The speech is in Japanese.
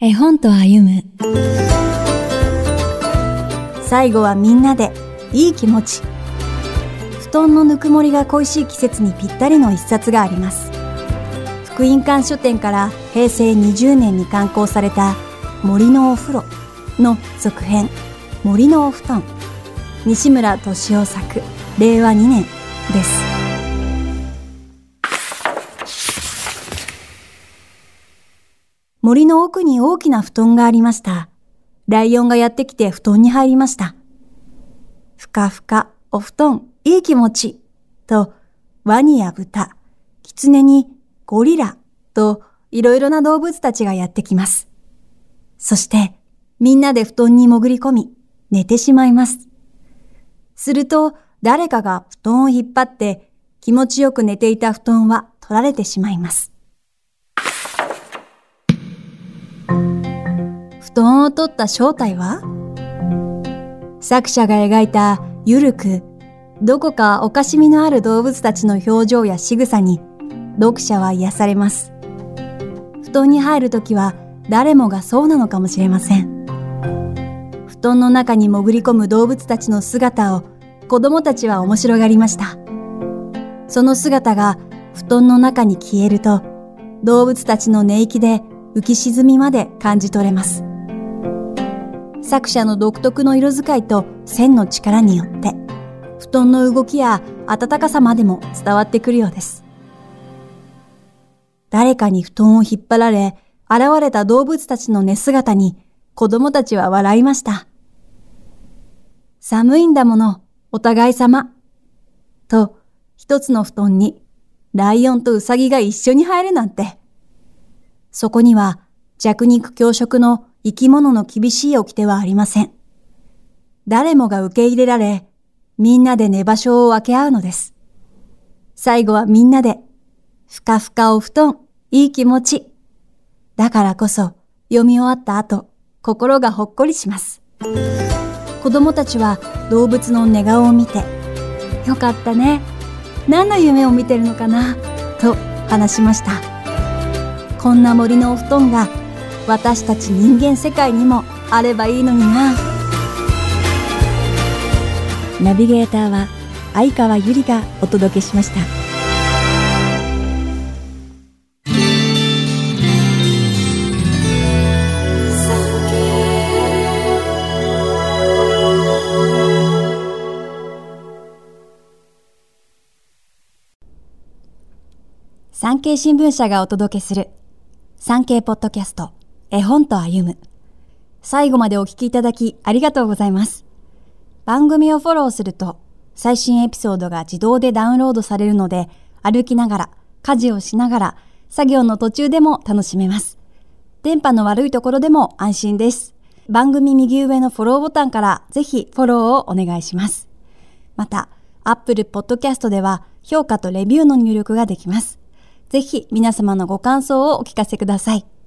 絵本と歩む。最後はみんなでいい気持ち。布団のぬくもりが恋しい季節にぴったりの一冊があります。福音館書店から平成20年に刊行された森のお風呂の続編森のお布団。西村敏夫作令和2年です。森の奥に大きな布団がありました。ライオンがやってきて布団に入りました。ふかふか、お布団、いい気持ち。と、ワニや豚、キツネにゴリラと、いろいろな動物たちがやってきます。そして、みんなで布団に潜り込み、寝てしまいます。すると、誰かが布団を引っ張って、気持ちよく寝ていた布団は取られてしまいます。布団を取った正体は？作者が描いたゆるく、どこかおかしみのある動物たちの表情や仕草に読者は癒されます。布団に入るときは誰もがそうなのかもしれません。布団の中に潜り込む動物たちの姿を子供たちは面白がりました。その姿が布団の中に消えると動物たちの寝息で浮き沈みまで感じ取れます。作者の独特の色使いと線の力によって、布団の動きや暖かさまでも伝わってくるようです。誰かに布団を引っ張られ、現れた動物たちの寝姿に子供たちは笑いました。寒いんだもの、お互い様。と、一つの布団に、ライオンとウサギが一緒に入るなんて。そこには弱肉強食の生き物の厳しい掟はありません。誰もが受け入れられ、みんなで寝場所を分け合うのです。最後はみんなで、ふかふかお布団、いい気持ち。だからこそ、読み終わった後、心がほっこりします。子供たちは動物の寝顔を見て、よかったね。何の夢を見てるのかな？と話しました。こんな森のお布団が私たち人間世界にもあればいいのにな。ナビゲーターは相川ゆりがお届けしました。産経新聞社がお届けする産経ポッドキャスト絵本と歩む。最後までお聞きいただきありがとうございます。番組をフォローすると最新エピソードが自動でダウンロードされるので歩きながら、家事をしながら、作業の途中でも楽しめます。電波の悪いところでも安心です。番組右上のフォローボタンからぜひフォローをお願いします。また、Apple Podcast では評価とレビューの入力ができます。ぜひ皆様のご感想をお聞かせください。